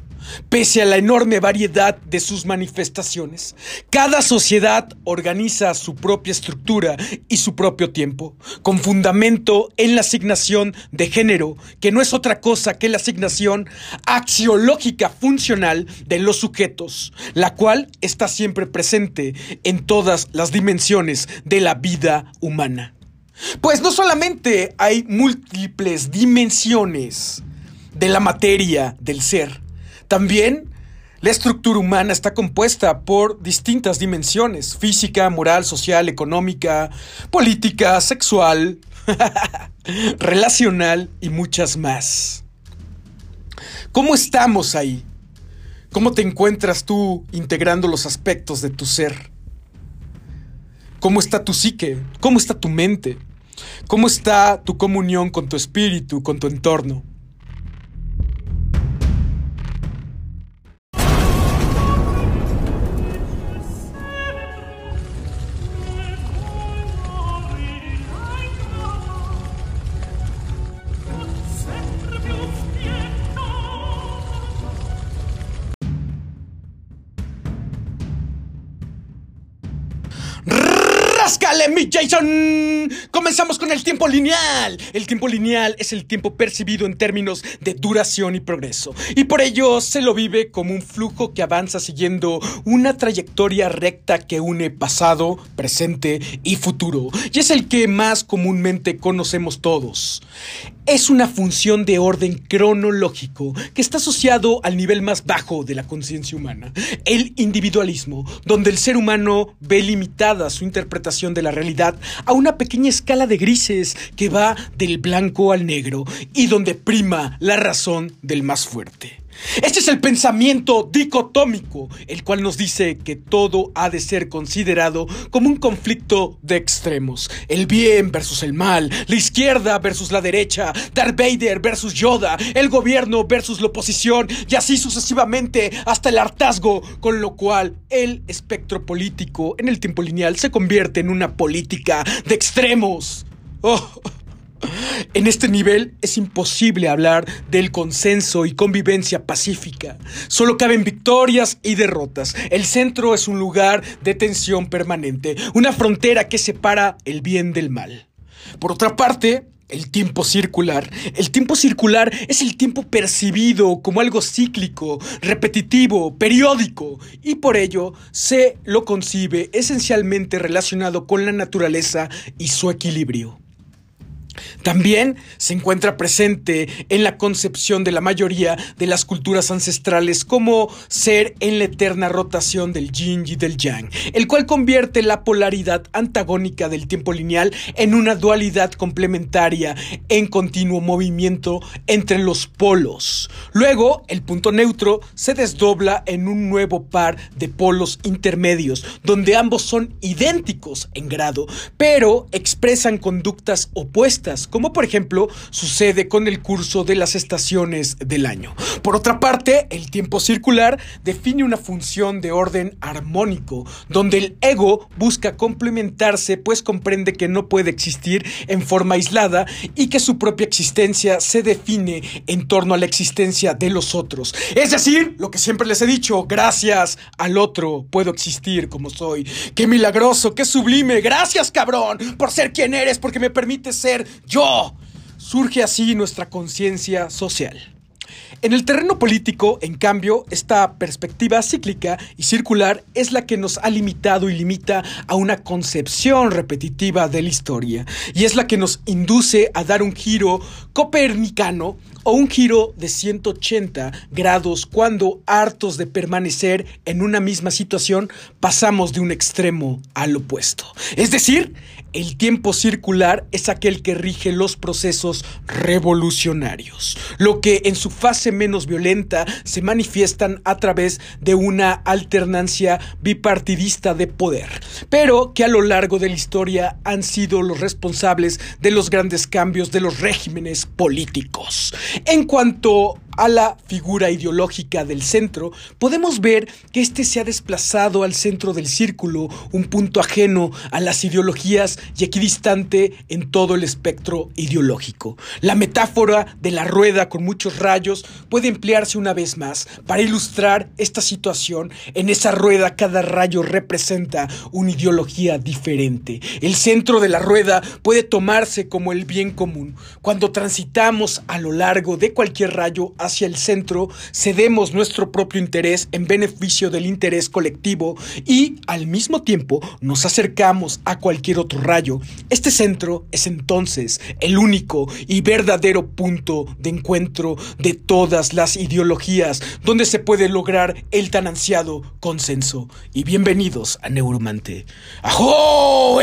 [SPEAKER 1] Pese a la enorme variedad de sus manifestaciones, cada sociedad organiza su propia estructura y su propio tiempo, con fundamento en la asignación de género, que no es otra cosa que la asignación axiológica funcional de los sujetos, la cual está siempre presente en todas las dimensiones de la vida humana. Pues no solamente hay múltiples dimensiones de la materia del ser, también la estructura humana está compuesta por distintas dimensiones, física, moral, social, económica, política, sexual, relacional y muchas más. ¿Cómo estamos ahí? ¿Cómo te encuentras tú integrando los aspectos de tu ser? ¿Cómo está tu psique? ¿Cómo está tu mente? ¿Cómo está tu comunión con tu espíritu, con tu entorno? Rrr. ¡Ráscale, mi Jason! Comenzamos con el tiempo lineal. El tiempo lineal es el tiempo percibido en términos de duración y progreso. Y por ello se lo vive como un flujo que avanza siguiendo una trayectoria recta que une pasado, presente y futuro. Y es el que más comúnmente conocemos todos. Es una función de orden cronológico que está asociado al nivel más bajo de la conciencia humana, el individualismo, donde el ser humano ve limitada su interpretación de la realidad a una pequeña escala de grises que va del blanco al negro y donde prima la razón del más fuerte. Este es el pensamiento dicotómico, el cual nos dice que todo ha de ser considerado como un conflicto de extremos. El bien versus el mal, la izquierda versus la derecha, Darth Vader versus Yoda, el gobierno versus la oposición y así sucesivamente hasta el hartazgo, con lo cual el espectro político en el tiempo lineal se convierte en una política de extremos. Oh. En este nivel es imposible hablar del consenso y convivencia pacífica. Solo caben victorias y derrotas. El centro es un lugar de tensión permanente, una frontera que separa el bien del mal. Por otra parte, el tiempo circular. El tiempo circular es el tiempo percibido como algo cíclico, repetitivo, periódico, y por ello se lo concibe esencialmente relacionado con la naturaleza y su equilibrio. También se encuentra presente en la concepción de la mayoría de las culturas ancestrales como ser en la eterna rotación del yin y del yang, el cual convierte la polaridad antagónica del tiempo lineal en una dualidad complementaria en continuo movimiento entre los polos. Luego, el punto neutro se desdobla en un nuevo par de polos intermedios, donde ambos son idénticos en grado, pero expresan conductas opuestas como por ejemplo sucede con el curso de las estaciones del año. Por otra parte, el tiempo circular define una función de orden armónico, donde el ego busca complementarse pues comprende que no puede existir en forma aislada y que su propia existencia se define en torno a la existencia de los otros. Es decir, lo que siempre les he dicho, gracias al otro puedo existir como soy. Qué milagroso, qué sublime, gracias cabrón por ser quien eres, porque me permite ser yo Surge así nuestra conciencia social. En el terreno político, en cambio, esta perspectiva cíclica y circular es la que nos ha limitado y limita a una concepción repetitiva de la historia, y es la que nos induce a dar un giro copernicano o un giro de 180 grados cuando, hartos de permanecer en una misma situación, pasamos de un extremo al opuesto. Es decir, el tiempo circular es aquel que rige los procesos revolucionarios, lo que en su fase menos violenta se manifiestan a través de una alternancia bipartidista de poder, pero que a lo largo de la historia han sido los responsables de los grandes cambios de los regímenes políticos. En cuanto a la figura ideológica del centro, podemos ver que éste se ha desplazado al centro del círculo, un punto ajeno a las ideologías y equidistante en todo el espectro ideológico. La metáfora de la rueda con muchos rayos puede emplearse una vez más para ilustrar esta situación. En esa rueda cada rayo representa una ideología diferente. El centro de la rueda puede tomarse como el bien común. Cuando transitamos a lo largo de cualquier rayo el centro, cedemos nuestro propio interés en beneficio del interés colectivo y al mismo tiempo nos acercamos a cualquier otro rayo. Este centro es entonces el único y verdadero punto de encuentro de todas las ideologías donde se puede lograr el tan ansiado consenso. Y bienvenidos a Neuromante. ¡Ajo!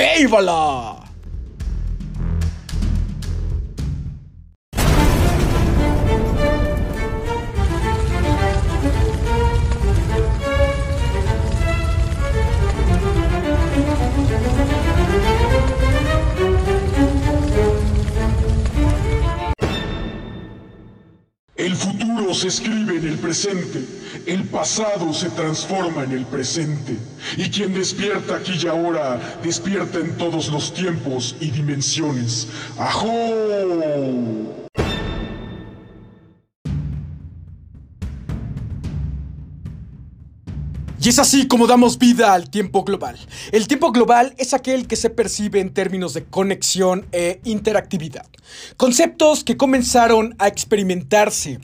[SPEAKER 11] El futuro se escribe en el presente, el pasado se transforma en el presente, y quien despierta aquí y ahora, despierta en todos los tiempos y dimensiones. ¡Ajo!
[SPEAKER 1] Y es así como damos vida al tiempo global. El tiempo global es aquel que se percibe en términos de conexión e interactividad. Conceptos que comenzaron a experimentarse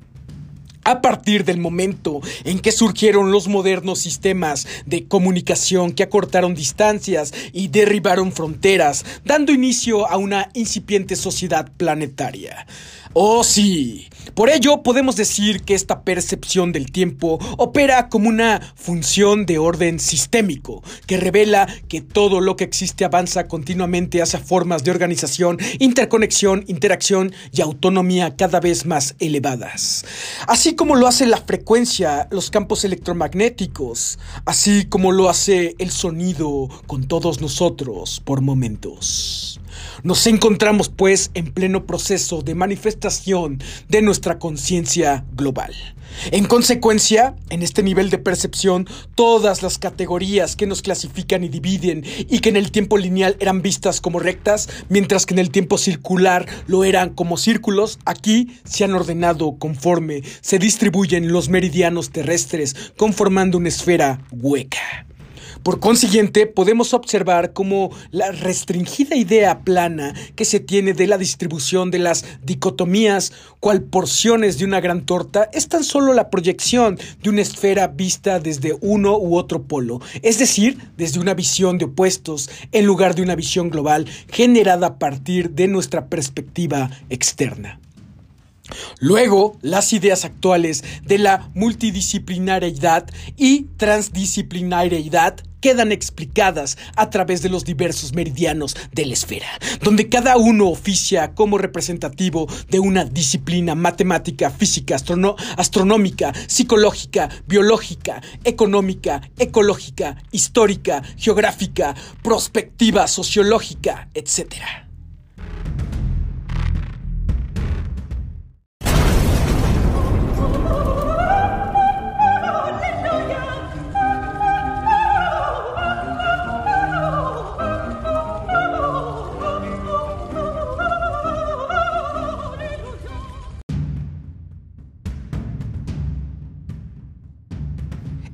[SPEAKER 1] a partir del momento en que surgieron los modernos sistemas de comunicación que acortaron distancias y derribaron fronteras, dando inicio a una incipiente sociedad planetaria. Oh sí, por ello podemos decir que esta percepción del tiempo opera como una función de orden sistémico, que revela que todo lo que existe avanza continuamente hacia formas de organización, interconexión, interacción y autonomía cada vez más elevadas. Así como lo hace la frecuencia, los campos electromagnéticos, así como lo hace el sonido con todos nosotros por momentos. Nos encontramos pues en pleno proceso de manifestación de nuestra conciencia global. En consecuencia, en este nivel de percepción, todas las categorías que nos clasifican y dividen y que en el tiempo lineal eran vistas como rectas, mientras que en el tiempo circular lo eran como círculos, aquí se han ordenado conforme se distribuyen los meridianos terrestres, conformando una esfera hueca. Por consiguiente, podemos observar cómo la restringida idea plana que se tiene de la distribución de las dicotomías cual porciones de una gran torta es tan solo la proyección de una esfera vista desde uno u otro polo, es decir, desde una visión de opuestos en lugar de una visión global generada a partir de nuestra perspectiva externa. Luego, las ideas actuales de la multidisciplinariedad y transdisciplinariedad quedan explicadas a través de los diversos meridianos de la esfera, donde cada uno oficia como representativo de una disciplina matemática, física, astronómica, psicológica, biológica, económica, ecológica, histórica, geográfica, prospectiva, sociológica, etc.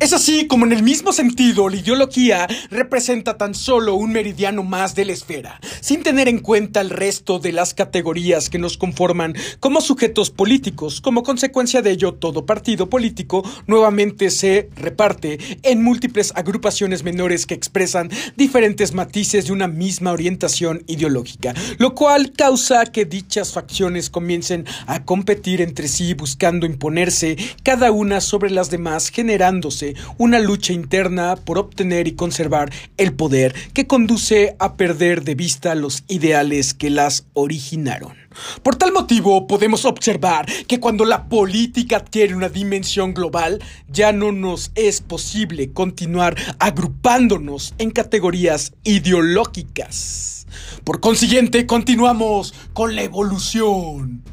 [SPEAKER 1] Es así como en el mismo sentido la ideología representa tan solo un meridiano más de la esfera, sin tener en cuenta el resto de las categorías que nos conforman como sujetos políticos. Como consecuencia de ello, todo partido político nuevamente se reparte en múltiples agrupaciones menores que expresan diferentes matices de una misma orientación ideológica, lo cual causa que dichas facciones comiencen a competir entre sí buscando imponerse cada una sobre las demás, generándose una lucha interna por obtener y conservar el poder que conduce a perder de vista los ideales que las originaron. Por tal motivo, podemos observar que cuando la política adquiere una dimensión global, ya no nos es posible continuar agrupándonos en categorías ideológicas. Por consiguiente, continuamos con la evolución.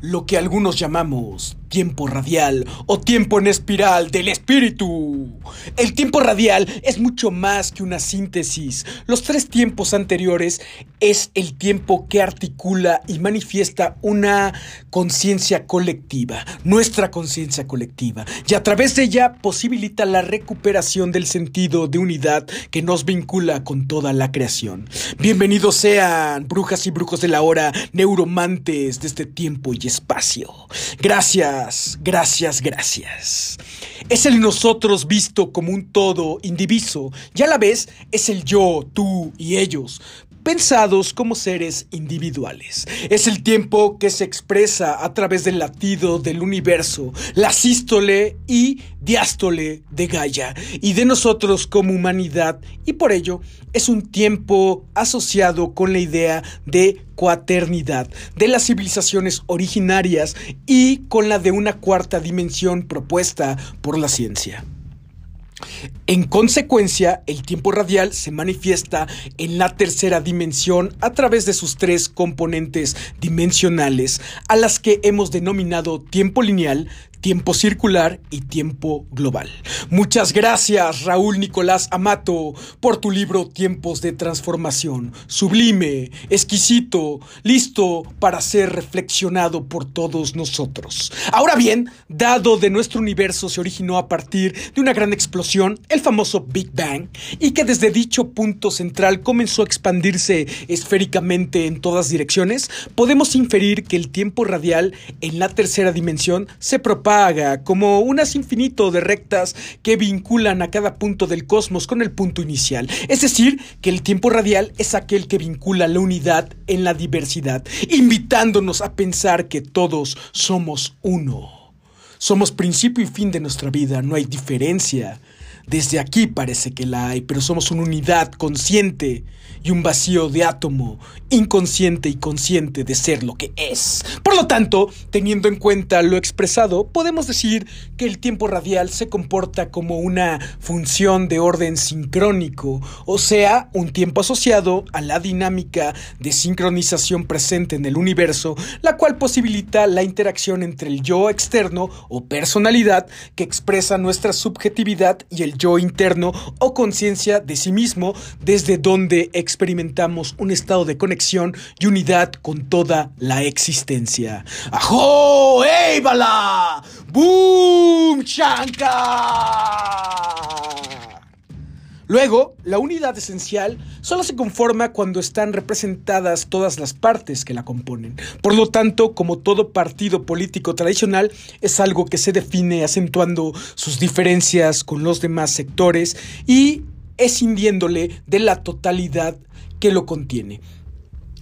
[SPEAKER 1] Lo que algunos llamamos tiempo radial o tiempo en espiral del espíritu. El tiempo radial es mucho más que una síntesis. Los tres tiempos anteriores es el tiempo que articula y manifiesta una conciencia colectiva, nuestra conciencia colectiva, y a través de ella posibilita la recuperación del sentido de unidad que nos vincula con toda la creación. Bienvenidos sean, brujas y brujos de la hora, neuromantes de este tiempo y espacio. Gracias gracias, gracias, Es el nosotros visto como un todo indiviso y a la vez es el yo, tú y ellos, pensados como seres individuales. Es el tiempo que se expresa a través del latido del universo, la sístole y diástole de Gaia y de nosotros como humanidad y por ello es un tiempo asociado con la idea de cuaternidad de las civilizaciones originarias y con la de una cuarta dimensión propuesta por la ciencia. En consecuencia, el tiempo radial se manifiesta en la tercera dimensión a través de sus tres componentes dimensionales, a las que hemos denominado tiempo lineal, tiempo circular y tiempo global. Muchas gracias, Raúl Nicolás Amato, por tu libro Tiempos de Transformación. Sublime, exquisito, listo para ser reflexionado por todos nosotros. Ahora bien, dado de nuestro universo se originó a partir de una gran explosión, el famoso Big Bang, y que desde dicho punto central comenzó a expandirse esféricamente en todas direcciones, podemos inferir que el tiempo radial en la tercera dimensión se propaga como unas infinito de rectas que vinculan a cada punto del cosmos con el punto inicial. Es decir, que el tiempo radial es aquel que vincula la unidad en la diversidad, invitándonos a pensar que todos somos uno. Somos principio y fin de nuestra vida, no hay diferencia. Desde aquí parece que la hay, pero somos una unidad consciente y un vacío de átomo, inconsciente y consciente de ser lo que es. Por lo tanto, teniendo en cuenta lo expresado, podemos decir que el tiempo radial se comporta como una función de orden sincrónico, o sea, un tiempo asociado a la dinámica de sincronización presente en el universo, la cual posibilita la interacción entre el yo externo o personalidad que expresa nuestra subjetividad y el yo interno o conciencia de sí mismo, desde donde experimentamos un estado de conexión y unidad con toda la existencia. ¡Ajo! ¡Eibala! ¡Boom! ¡Shanka! Luego, la unidad esencial solo se conforma cuando están representadas todas las partes que la componen. Por lo tanto, como todo partido político tradicional, es algo que se define acentuando sus diferencias con los demás sectores y escindiéndole de la totalidad que lo contiene.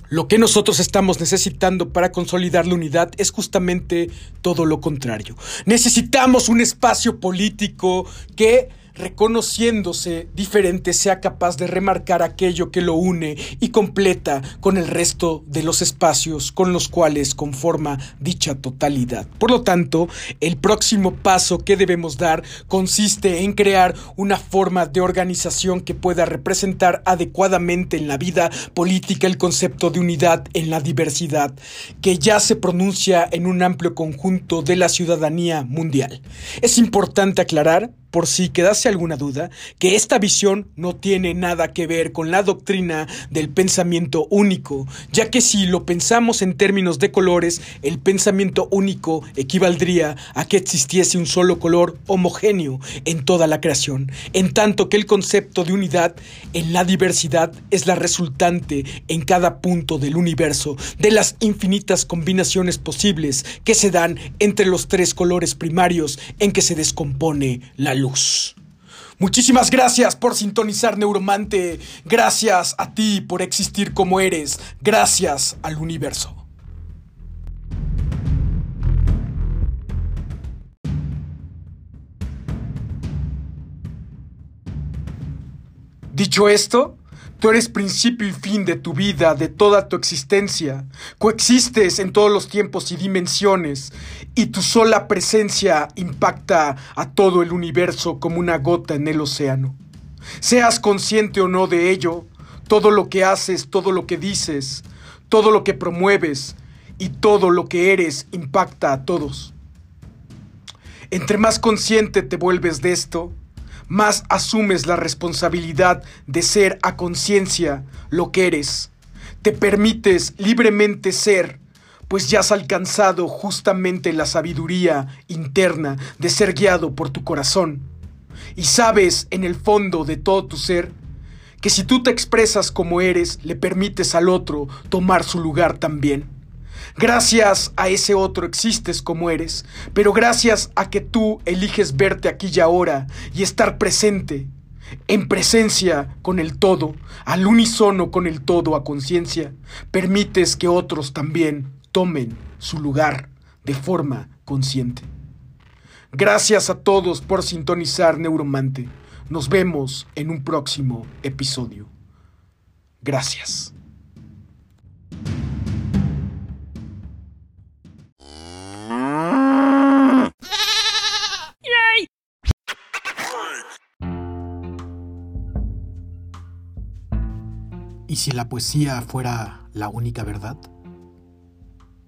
[SPEAKER 1] Lo que nosotros estamos necesitando para consolidar la unidad es justamente todo lo contrario. Necesitamos un espacio político que reconociéndose diferente, sea capaz de remarcar aquello que lo une y completa con el resto de los espacios con los cuales conforma dicha totalidad. Por lo tanto, el próximo paso que debemos dar consiste en crear una forma de organización que pueda representar adecuadamente en la vida política el concepto de unidad en la diversidad, que ya se pronuncia en un amplio conjunto de la ciudadanía mundial. Es importante aclarar por si quedase alguna duda, que esta visión no tiene nada que ver con la doctrina del pensamiento único, ya que si lo pensamos en términos de colores, el pensamiento único equivaldría a que existiese un solo color homogéneo en toda la creación, en tanto que el concepto de unidad en la diversidad es la resultante en cada punto del universo de las infinitas combinaciones posibles que se dan entre los tres colores primarios en que se descompone la luz. Muchísimas gracias por sintonizar Neuromante. Gracias a ti por existir como eres. Gracias al universo. Dicho esto, Tú eres principio y fin de tu vida, de toda tu existencia. Coexistes en todos los tiempos y dimensiones, y tu sola presencia impacta a todo el universo como una gota en el océano. Seas consciente o no de ello, todo lo que haces, todo lo que dices, todo lo que promueves y todo lo que eres impacta a todos. Entre más consciente te vuelves de esto, más asumes la responsabilidad de ser a conciencia lo que eres. Te permites libremente ser, pues ya has alcanzado justamente la sabiduría interna de ser guiado por tu corazón. Y sabes en el fondo de todo tu ser que si tú te expresas como eres, le permites al otro tomar su lugar también. Gracias a ese otro existes como eres, pero gracias a que tú eliges verte aquí y ahora y estar presente, en presencia con el todo, al unísono con el todo a conciencia, permites que otros también tomen su lugar de forma consciente. Gracias a todos por sintonizar Neuromante. Nos vemos en un próximo episodio. Gracias. ¿Y si la poesía fuera la única verdad?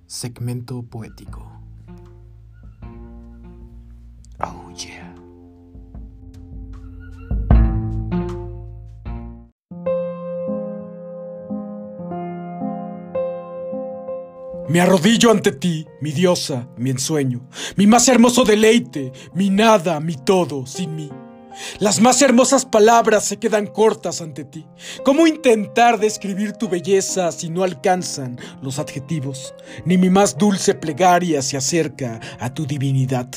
[SPEAKER 1] Segmento poético. Oh yeah. Me arrodillo ante ti, mi diosa, mi ensueño, mi más hermoso deleite, mi nada, mi todo, sin mí. Las más hermosas palabras se quedan cortas ante ti. ¿Cómo intentar describir tu belleza si no alcanzan los adjetivos? Ni mi más dulce plegaria se acerca a tu divinidad.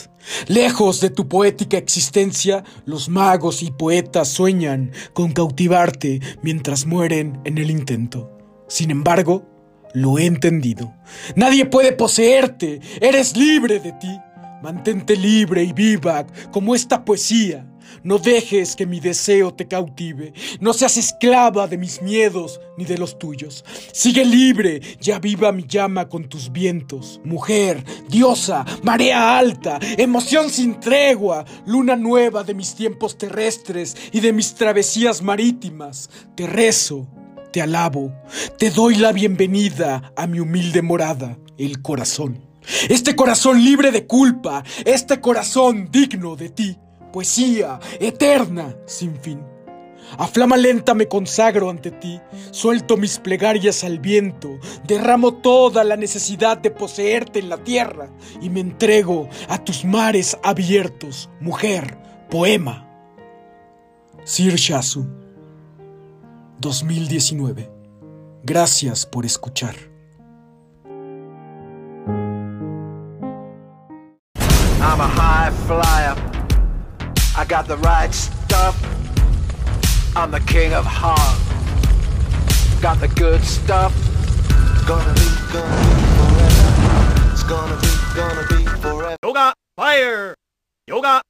[SPEAKER 1] Lejos de tu poética existencia, los magos y poetas sueñan con cautivarte mientras mueren en el intento. Sin embargo, lo he entendido. Nadie puede poseerte. Eres libre de ti. Mantente libre y viva como esta poesía no dejes que mi deseo te cautive. No seas esclava de mis miedos ni de los tuyos. Sigue libre, ya viva mi llama con tus vientos. Mujer, diosa, marea alta, emoción sin tregua, luna nueva de mis tiempos terrestres y de mis travesías marítimas. Te rezo, te alabo, te doy la bienvenida a mi humilde morada, el corazón. Este corazón libre de culpa, este corazón digno de ti, poesía eterna sin fin. A flama lenta me consagro ante ti, suelto mis plegarias al viento, derramo toda la necesidad de poseerte en la tierra y me entrego a tus mares abiertos, mujer, poema. Sir Shasu, 2019. Gracias por escuchar.
[SPEAKER 24] I'm a high flyer. I got the right stuff. I'm the king of heart. Got the good stuff. Gonna be, gonna be forever. It's gonna be, gonna be forever.
[SPEAKER 3] Yoga, fire! Yoga!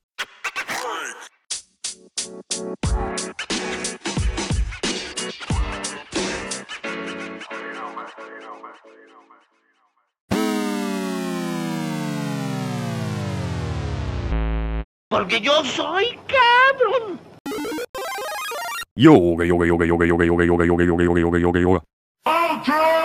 [SPEAKER 13] Porque yo soy cabrón.
[SPEAKER 10] Yoga, yoga, yoga, yoga, yoga, yoga, yoga, yoga, yoga, yoga, yoga, yoga, yoga.
[SPEAKER 11] Ultra